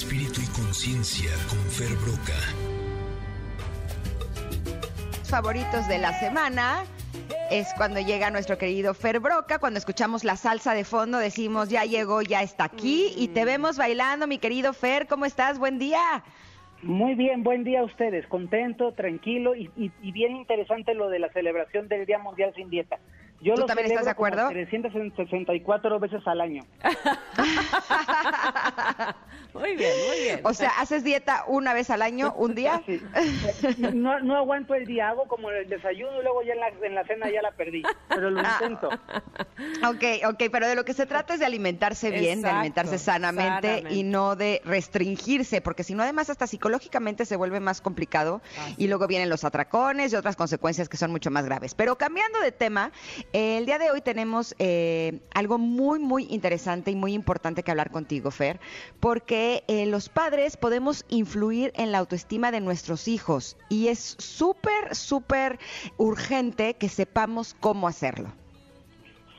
espíritu y conciencia con Fer Broca. Favoritos de la semana es cuando llega nuestro querido Fer Broca, cuando escuchamos la salsa de fondo decimos ya llegó, ya está aquí y te vemos bailando, mi querido Fer, ¿cómo estás? Buen día. Muy bien, buen día a ustedes, contento, tranquilo y, y, y bien interesante lo de la celebración del Día Mundial sin Dieta. Yo ¿Tú lo también estás de acuerdo? 364 veces al año. Muy bien, muy bien. O sea, ¿haces dieta una vez al año, un día? Sí. No, no aguanto el día, hago como el desayuno y luego ya en la, en la cena ya la perdí, pero lo Ah. intento. Ok, ok, pero de lo que se trata es de alimentarse bien, de alimentarse sanamente, sanamente. y no de restringirse, porque si no, además, hasta psicológicamente se vuelve más complicado y luego vienen los atracones y otras consecuencias que son mucho más graves. Pero cambiando de tema, el día de hoy tenemos eh, algo muy, muy interesante y muy importante que hablar contigo, Fer, porque eh, los padres podemos influir en la autoestima de nuestros hijos y es súper, súper urgente que sepamos cómo hacerlo.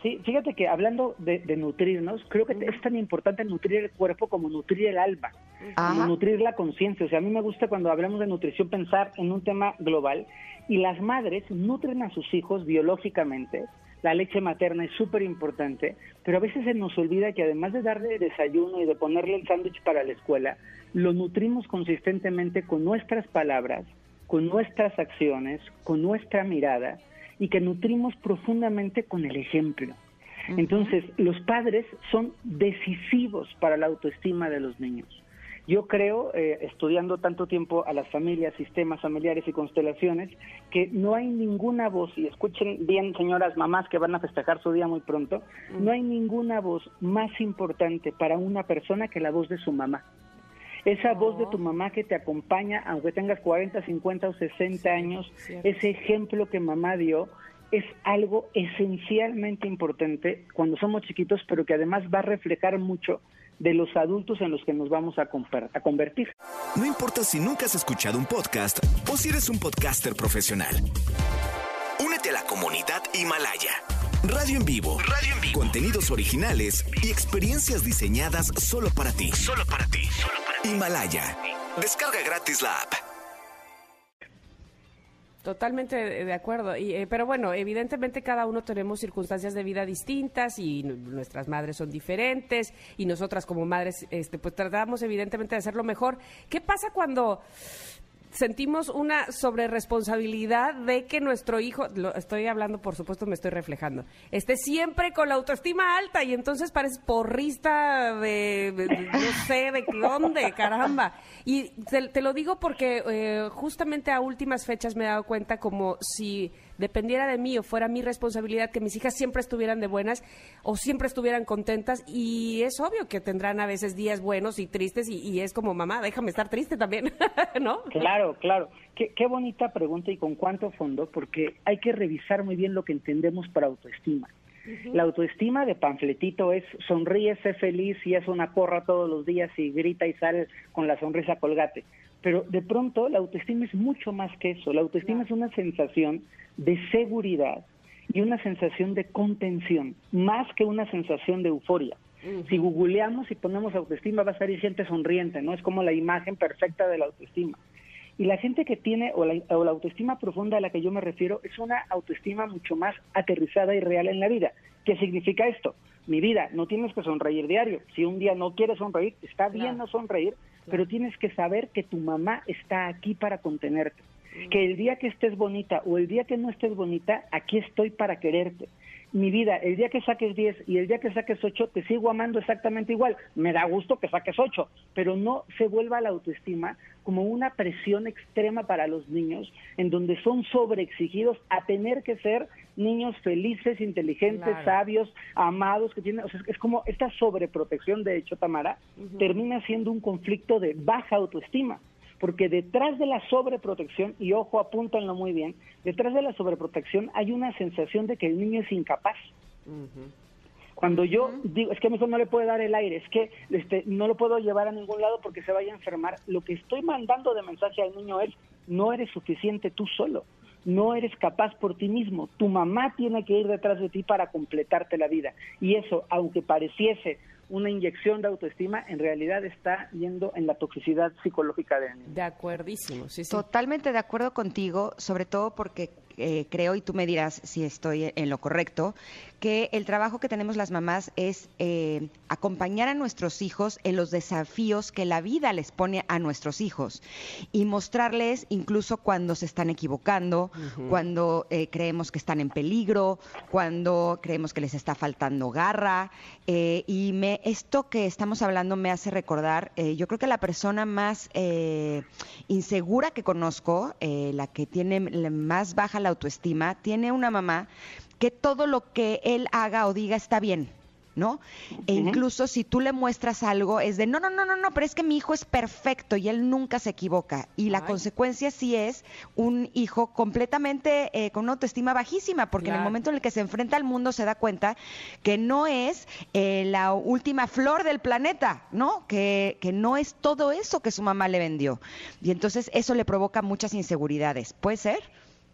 Sí, fíjate que hablando de, de nutrirnos, creo que es tan importante nutrir el cuerpo como nutrir el alma, como nutrir la conciencia. O sea, a mí me gusta cuando hablamos de nutrición pensar en un tema global y las madres nutren a sus hijos biológicamente. La leche materna es súper importante, pero a veces se nos olvida que además de darle desayuno y de ponerle el sándwich para la escuela, lo nutrimos consistentemente con nuestras palabras, con nuestras acciones, con nuestra mirada y que nutrimos profundamente con el ejemplo. Entonces, los padres son decisivos para la autoestima de los niños. Yo creo, eh, estudiando tanto tiempo a las familias, sistemas familiares y constelaciones, que no hay ninguna voz, y escuchen bien, señoras mamás que van a festejar su día muy pronto, no hay ninguna voz más importante para una persona que la voz de su mamá. Esa voz de tu mamá que te acompaña, aunque tengas 40, 50 o 60 años, cierto. ese ejemplo que mamá dio es algo esencialmente importante cuando somos chiquitos, pero que además va a reflejar mucho de los adultos en los que nos vamos a, convertir. No importa si nunca has escuchado un podcast o si eres un podcaster profesional. Únete a la comunidad Himalaya. Radio en vivo. Radio en vivo. Contenidos originales y experiencias diseñadas solo para ti. Solo para ti. Himalaya. Descarga gratis la app. Totalmente de acuerdo. Y, eh, pero bueno, evidentemente cada uno tenemos circunstancias de vida distintas y nuestras madres son diferentes y nosotras como madres este, pues tratamos evidentemente de hacerlo mejor. ¿Qué pasa cuando sentimos una sobreresponsabilidad de que nuestro hijo, lo estoy hablando por supuesto, me estoy reflejando, esté siempre con la autoestima alta y entonces pareces porrista de- no sé de dónde, caramba. Y te, te lo digo porque eh, justamente a últimas fechas me he dado cuenta como si dependiera de mí o fuera mi responsabilidad que mis hijas siempre estuvieran de buenas o siempre estuvieran contentas y es obvio que tendrán a veces días buenos y tristes y, es como mamá, déjame estar triste también, ¿no? Claro, claro. Qué, qué bonita pregunta y con cuánto fondo, porque hay que revisar muy bien lo que entendemos por autoestima. La autoestima de panfletito es sonríe, sé feliz y es una porra todos los días y grita y sale con la sonrisa colgate. Pero de pronto la autoestima es mucho más que eso. La autoestima es una sensación de seguridad y una sensación de contención, más que una sensación de euforia. Si googleamos y ponemos autoestima va a salir gente sonriente, ¿no? Es como la imagen perfecta de la autoestima. Y la gente que tiene, o la, o la autoestima profunda a la que yo me refiero, es una autoestima mucho más aterrizada y real en la vida. ¿Qué significa esto? Mi vida, no tienes que sonreír diario. Si un día no quieres sonreír, está bien no sonreír, pero tienes que saber que tu mamá está aquí para contenerte. Que el día que estés bonita o el día que no estés bonita, aquí estoy para quererte. Mi vida, el día que saques 10 y el día que saques 8, te sigo amando exactamente igual. Me da gusto que saques 8, pero no se vuelva la autoestima como una presión extrema para los niños, en donde son sobreexigidos a tener que ser niños felices, inteligentes, Claro. sabios, amados, que tienen, o sea, es como esta sobreprotección, de hecho, Tamara, termina siendo un conflicto de baja autoestima porque detrás de la sobreprotección, y ojo, apúntanlo muy bien, detrás de la sobreprotección hay una sensación de que el niño es incapaz. Cuando yo digo, es que a mi hijo no le puede dar el aire, es que este, no lo puedo llevar a ningún lado porque se vaya a enfermar, lo que estoy mandando de mensaje al niño es, no eres suficiente tú solo, no eres capaz por ti mismo, tu mamá tiene que ir detrás de ti para completarte la vida. Y eso, aunque pareciese una inyección de autoestima, en realidad está yendo en la toxicidad psicológica de niño. De acuerdísimo, sí, sí. Totalmente de acuerdo contigo, sobre todo porque eh, creo, y tú me dirás si estoy en lo correcto, que el trabajo que tenemos las mamás es eh, acompañar a nuestros hijos en los desafíos que la vida les pone a nuestros hijos y mostrarles incluso cuando se están equivocando, cuando eh, creemos que están en peligro, cuando creemos que les está faltando garra. y me, esto que estamos hablando me hace recordar, yo creo que la persona más insegura que conozco, la que tiene más baja la autoestima, tiene una mamá que todo lo que él haga o diga está bien. ¿no? E incluso si tú le muestras algo, es de, no, no, no, no, no, pero es que mi hijo es perfecto y él nunca se equivoca. Y la consecuencia sí es un hijo completamente eh, con una autoestima bajísima, porque en el momento en el que se enfrenta al mundo se da cuenta que no es eh, la última flor del planeta, ¿no? Que, que no es todo eso que su mamá le vendió. Y entonces eso le provoca muchas inseguridades. ¿Puede ser?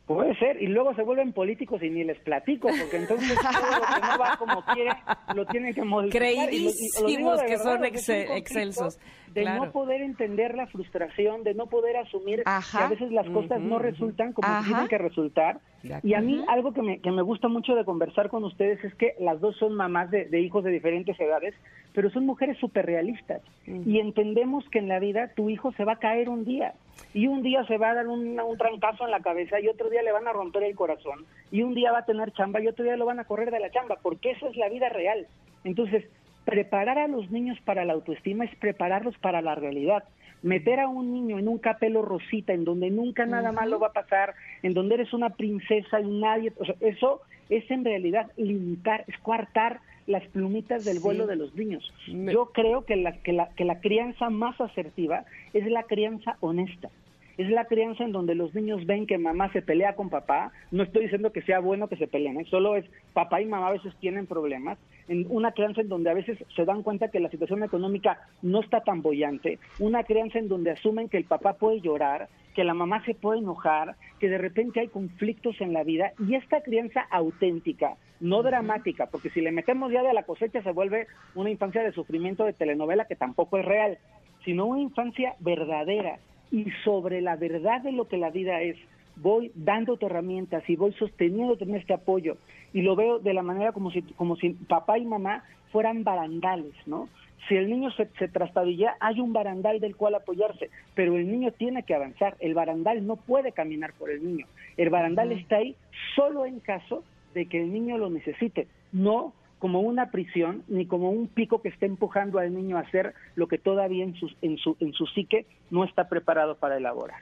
Puede ser, y luego se vuelven políticos y ni les platico, porque entonces todo lo que no va como quiere lo tienen que modificar. Creidísimos que son excelsos. De no poder entender la frustración, de no poder asumir que a veces las cosas no resultan como tienen que resultar. Y a mí algo que me, que me gusta mucho de conversar con ustedes es que las dos son mamás de, de hijos de diferentes edades, pero son mujeres súper realistas. Y entendemos que en la vida tu hijo se va a caer un día. Y un día se va a dar un, un, trancazo en la cabeza y otro día le van a romper el corazón y un día va a tener chamba y otro día lo van a correr de la chamba, porque eso es la vida real. Entonces, preparar a los niños para la autoestima es prepararlos para la realidad. Meter a un niño en un capelo rosita, en donde nunca nada malo va a pasar, en donde eres una princesa y nadie, eso es en realidad limitar, es coartar las plumitas del vuelo de los niños. Yo creo que la, que, la, que la crianza más asertiva es la crianza honesta. Es la crianza en donde los niños ven que mamá se pelea con papá. No estoy diciendo que sea bueno que se peleen, ¿eh? solo es papá y mamá a veces tienen problemas. En una crianza en donde a veces se dan cuenta que la situación económica no está tan bollante. Una crianza en donde asumen que el papá puede llorar, que la mamá se puede enojar, que de repente hay conflictos en la vida y esta crianza auténtica, no dramática, porque si le metemos ya de la cosecha se vuelve una infancia de sufrimiento de telenovela que tampoco es real, sino una infancia verdadera y sobre la verdad de lo que la vida es, voy dándote herramientas y voy sosteniéndote en este apoyo y lo veo de la manera como si como si papá y mamá fueran barandales, ¿no? Si el niño se, se trastabilla, hay un barandal del cual apoyarse, pero el niño tiene que avanzar. El barandal no puede caminar por el niño. El barandal está ahí solo en caso de que el niño lo necesite, no como una prisión ni como un pico que esté empujando al niño a hacer lo que todavía en su, en su, en su psique no está preparado para elaborar.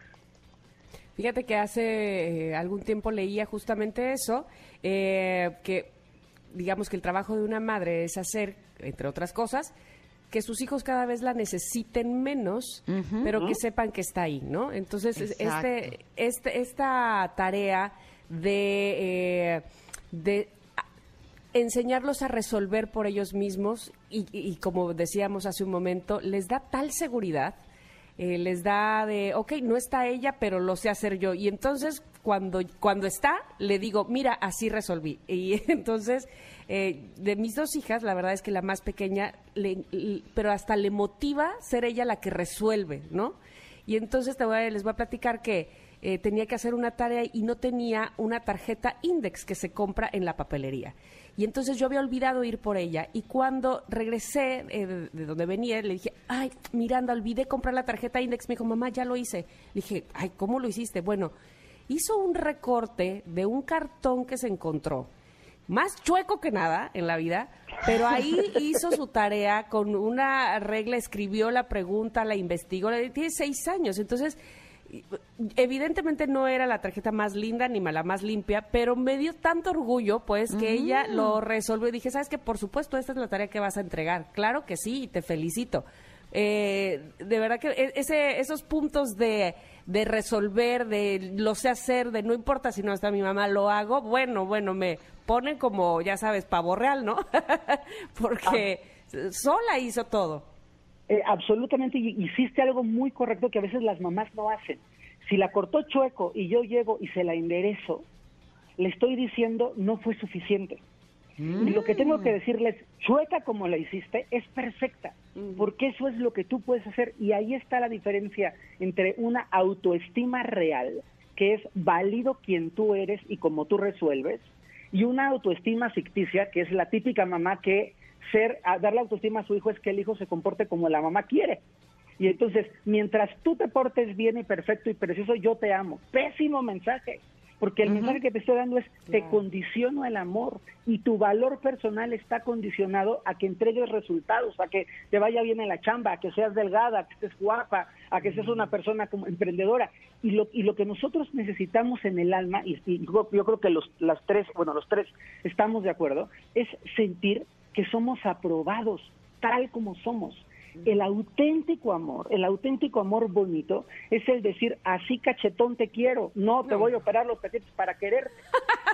Fíjate que hace eh, algún tiempo leía justamente eso, eh, que digamos que el trabajo de una madre es hacer, entre otras cosas, que sus hijos cada vez la necesiten menos, pero que sepan que está ahí, ¿no? Entonces, este, este, esta tarea de, eh, de enseñarlos a resolver por ellos mismos y, como decíamos hace un momento, les da tal seguridad, eh, les da de, ok, no está ella, pero lo sé hacer yo. Y entonces, cuando, cuando está, le digo, mira, así resolví. Y entonces eh, de mis dos hijas, la verdad es que la más pequeña, pero hasta le motiva ser ella la que resuelve, ¿no? Y entonces te voy les voy a platicar que eh, tenía que hacer una tarea y no tenía una tarjeta index que se compra en la papelería. Y entonces yo había olvidado ir por ella. Y cuando regresé eh, de, donde venía, le dije, ay, Miranda, olvidé comprar la tarjeta index. Me dijo, mamá, ya lo hice. Le dije, ay, ¿cómo lo hiciste? Bueno, hizo un recorte de un cartón que se encontró más chueco que nada en la vida, pero ahí hizo su tarea con una regla, escribió la pregunta, la investigó, tiene seis años, entonces evidentemente no era la tarjeta más linda ni la más limpia, pero me dio tanto orgullo, pues, que ella lo resolvió y dije, ¿sabes qué? Por supuesto, esta es la tarea que vas a entregar. Claro que sí, y te felicito. Eh, de verdad que e, ese, esos puntos de, de resolver, de lo sé hacer, de no importa si no está mi mamá, lo hago, bueno, bueno, me ponen como, ya sabes, pavo real, ¿no? Porque sola hizo todo. Eh, absolutamente, hiciste algo muy correcto que a veces las mamás no hacen. Si la cortó chueco y yo llego y se la enderezo, le estoy diciendo no fue suficiente. Y lo que tengo que decirles, chueca como la hiciste, es perfecta, porque eso es lo que tú puedes hacer. Y ahí está la diferencia entre una autoestima real, que es válido quien tú eres y como tú resuelves, y una autoestima ficticia, que es la típica mamá que ser, darle autoestima a su hijo es que el hijo se comporte como la mamá quiere. Y entonces, mientras tú te portes bien y perfecto y precioso, yo te amo. Pésimo mensaje. Porque el mensaje que te estoy dando es, te condiciono el amor y tu valor personal está condicionado a que entregues resultados, a que te vaya bien en la chamba, a que seas delgada, a que estés guapa, a que seas una persona como emprendedora. Y lo, y lo que nosotros necesitamos en el alma, y, yo, yo, creo que los, las tres, bueno, los tres estamos de acuerdo, es sentir que somos aprobados tal como somos el auténtico amor, el auténtico amor bonito es el decir, así cachetón te quiero, no te voy a operar los cachetes para querer.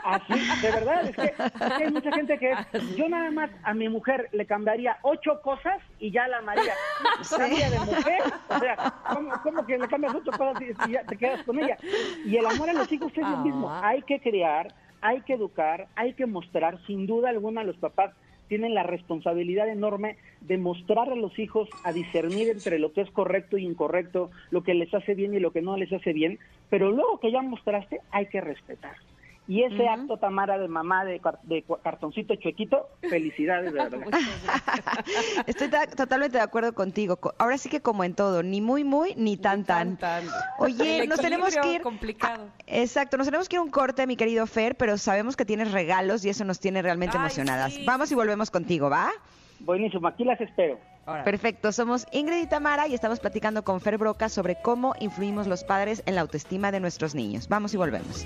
Así, de verdad, es que, hay mucha gente que es, yo nada más a mi mujer le cambiaría ocho cosas y ya la amaría. Cambia de mujer, o sea, ¿cómo, que le cambias ocho cosas y, ya te quedas con ella? Y el amor a los hijos es lo mismo, ah. hay que crear, hay que educar, hay que mostrar, sin duda alguna los papás tienen la responsabilidad enorme de mostrar a los hijos a discernir entre lo que es correcto y incorrecto, lo que les hace bien y lo que no les hace bien, pero luego que ya mostraste hay que respetar. Y ese acto, Tamara, de mamá de, cartoncito chuequito, felicidades, de verdad. Estoy totalmente de acuerdo contigo. Ahora sí que como en todo, ni muy, muy, ni tan, tan. Oye, nos tenemos que ir... complicado. exacto, nos tenemos que ir a un corte, mi querido Fer, pero sabemos que tienes regalos y eso nos tiene realmente emocionadas. Vamos y volvemos contigo, ¿va? Buenísimo, aquí las espero. Perfecto, somos Ingrid y Tamara y estamos platicando con Fer Broca sobre cómo influimos los padres en la autoestima de nuestros niños. Vamos y volvemos.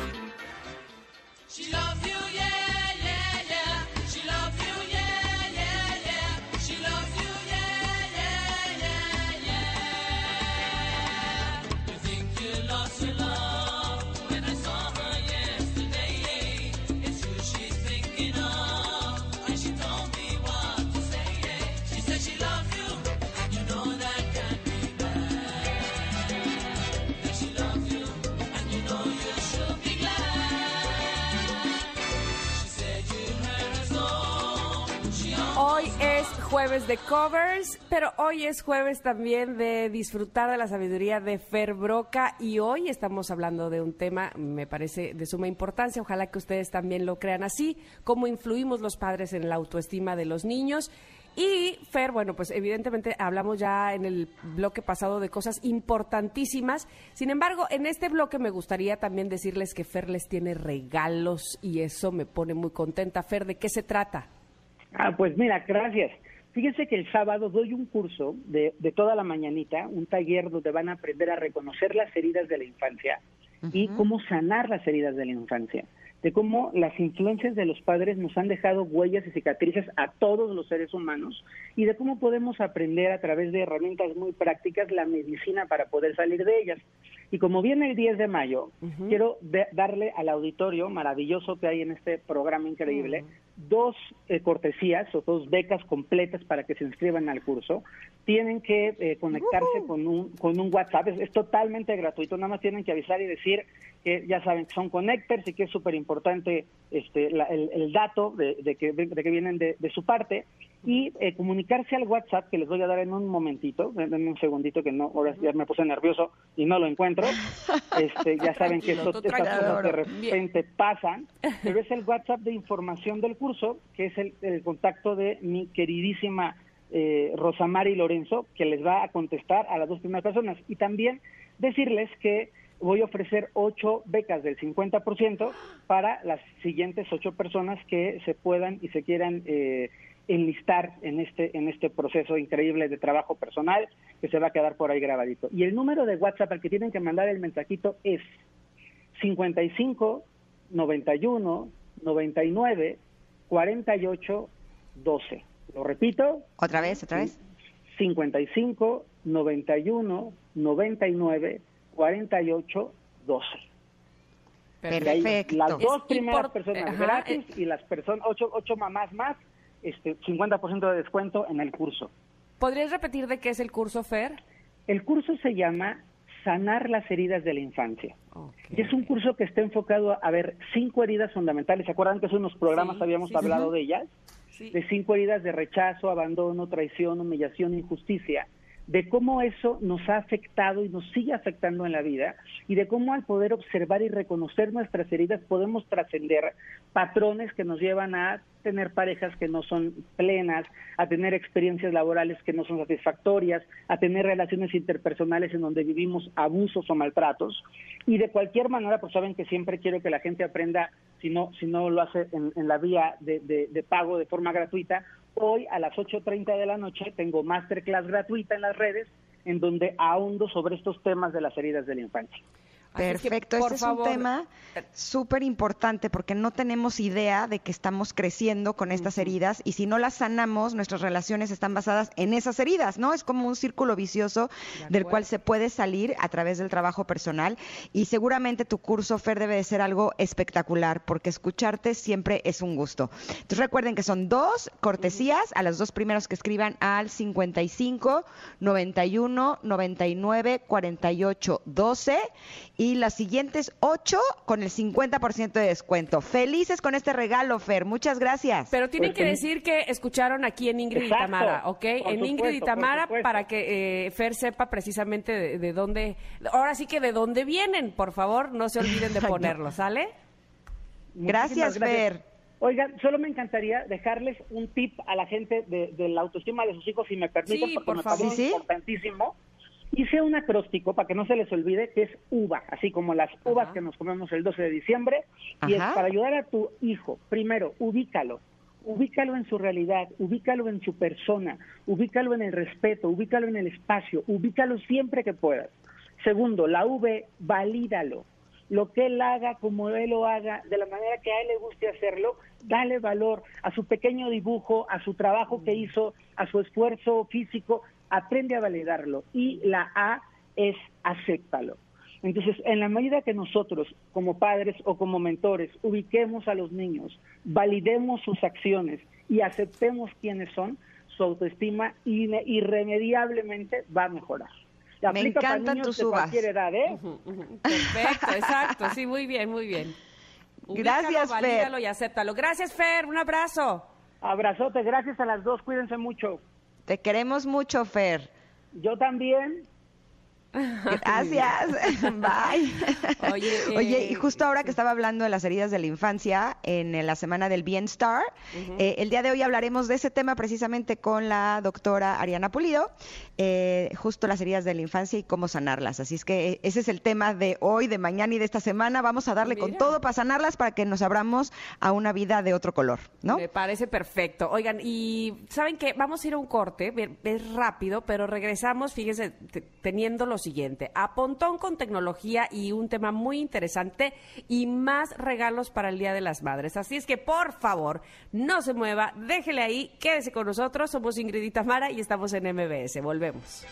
Jueves de covers, pero hoy es jueves también de disfrutar de la sabiduría de Fer Broca y hoy estamos hablando de un tema, me parece, de suma importancia. Ojalá que ustedes también lo crean así, cómo influimos los padres en la autoestima de los niños. Y Fer, bueno, pues evidentemente hablamos ya en el bloque pasado de cosas importantísimas. Sin embargo, en este bloque me gustaría también decirles que Fer les tiene regalos y eso me pone muy contenta. Fer, ¿de qué se trata? Ah, pues mira, gracias. Fíjense que el sábado doy un curso de, de, toda la mañanita, un taller donde van a aprender a reconocer las heridas de la infancia y cómo sanar las heridas de la infancia, de cómo las influencias de los padres nos han dejado huellas y cicatrices a todos los seres humanos y de cómo podemos aprender a través de herramientas muy prácticas la medicina para poder salir de ellas. Y como viene el 10 de mayo, quiero darle al auditorio maravilloso que hay en este programa increíble dos eh, cortesías o dos becas completas para que se inscriban al curso. Tienen que eh, conectarse con, un, con un WhatsApp, es, totalmente gratuito, nada más tienen que avisar y decir que ya saben que son connectors y que es súper importante este, el, dato de, que, de que vienen de, de su parte. Y eh, comunicarse al WhatsApp que les voy a dar en un momentito, denme un segundito que no, ahora ya me puse nervioso y no lo encuentro. Este, ya saben que esto, estas cosas de repente pasan, pero es el WhatsApp de información del curso, que es el, contacto de mi queridísima eh, Rosamari Lorenzo, que les va a contestar a las dos primeras personas. Y también decirles que voy a ofrecer ocho becas del 50% para las siguientes ocho personas que se puedan y se quieran eh, enlistar en este, en este proceso increíble de trabajo personal que se va a quedar por ahí grabadito. Y el número de WhatsApp al que tienen que mandar el mensajito es 55 91 99 48 12. Lo repito. Otra vez, otra vez. 55 91 99 48 12. Perfecto. Las dos primeras personas gratis y las personas, ocho, ocho mamás más, este, 50% de descuento en el curso. ¿Podrías repetir de qué es el curso, Fer? El curso se llama Sanar las heridas de la infancia. Y es un curso que está enfocado a ver cinco heridas fundamentales. ¿Se acuerdan que hace unos programas habíamos hablado de ellas? De cinco heridas de rechazo, abandono, traición, humillación, injusticia de cómo eso nos ha afectado y nos sigue afectando en la vida y de cómo al poder observar y reconocer nuestras heridas podemos trascender patrones que nos llevan a tener parejas que no son plenas, a tener experiencias laborales que no son satisfactorias, a tener relaciones interpersonales en donde vivimos abusos o maltratos. Y de cualquier manera, pues saben que siempre quiero que la gente aprenda, si no, si no lo hace en, la vía de, de pago de forma gratuita, Hoy a las 8.30 de la noche tengo masterclass gratuita en las redes en donde ahondo sobre estos temas de las heridas de la infancia. Perfecto, este es un tema súper importante porque no tenemos idea de que estamos creciendo con estas heridas y si no las sanamos, nuestras relaciones están basadas en esas heridas, ¿no? Es como un círculo vicioso del cual se puede salir a través del trabajo personal y seguramente tu curso, Fer, debe de ser algo espectacular porque escucharte siempre es un gusto. Entonces recuerden que son dos cortesías a los dos primeros que escriban al 55 91 99 48 12 y las siguientes ocho con el 50% de descuento. Felices con este regalo, Fer. Muchas gracias. Pero tienen que decir que escucharon aquí en Ingrid y Tamara, ¿ok? En Ingrid y Tamara para que eh, Fer sepa precisamente de, dónde, ahora sí que de dónde vienen. Por favor, no se olviden de ponerlo, ¿sale? Gracias, Fer. Oigan, solo me encantaría dejarles un tip a la gente de, la autoestima de sus hijos, si me permiten, porque por me favor. parece importantísimo. Hice un acróstico para que no se les olvide que es uva, así como las uvas que nos comemos el 12 de diciembre, y es para ayudar a tu hijo. Primero, ubícalo, ubícalo en su realidad, ubícalo en su persona, ubícalo en el respeto, ubícalo en el espacio, ubícalo siempre que puedas. Segundo, la V, valídalo. Lo que él haga, como él lo haga, de la manera que a él le guste hacerlo, dale valor a su pequeño dibujo, a su trabajo que hizo, a su esfuerzo físico, aprende a validarlo y la A es acéptalo. Entonces, en la medida que nosotros, como padres o como mentores, ubiquemos a los niños, validemos sus acciones y aceptemos quiénes son, su autoestima irremediablemente va a mejorar. Me encantan tus uvas. Edad, ¿eh? Perfecto, exacto. Sí, muy bien, muy bien. gracias, Fer. y acéptalo. Gracias, Fer. Un abrazo. Abrazote. Gracias a las dos. Cuídense mucho. Te queremos mucho, Fer. Yo también. Gracias. Bye. Oye, y eh, justo ahora que estaba hablando de las heridas de la infancia en la semana del Bienestar, eh, el día de hoy hablaremos de ese tema precisamente con la doctora Ariana Pulido, eh, justo las heridas de la infancia y cómo sanarlas. Así es que ese es el tema de hoy, de mañana y de esta semana. Vamos a darle con todo para sanarlas para que nos abramos a una vida de otro color, ¿no? Me parece perfecto. Oigan, y ¿saben qué? Vamos a ir a un corte, es rápido, pero regresamos, fíjense, teniendo los siguiente, a Pontón con tecnología y un tema muy interesante y más regalos para el Día de las Madres. Así es que, por favor, no se mueva, déjele ahí, quédese con nosotros. Somos Ingrid y Tamara y estamos en MBS. Volvemos.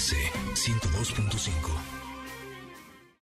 MBS 102.5.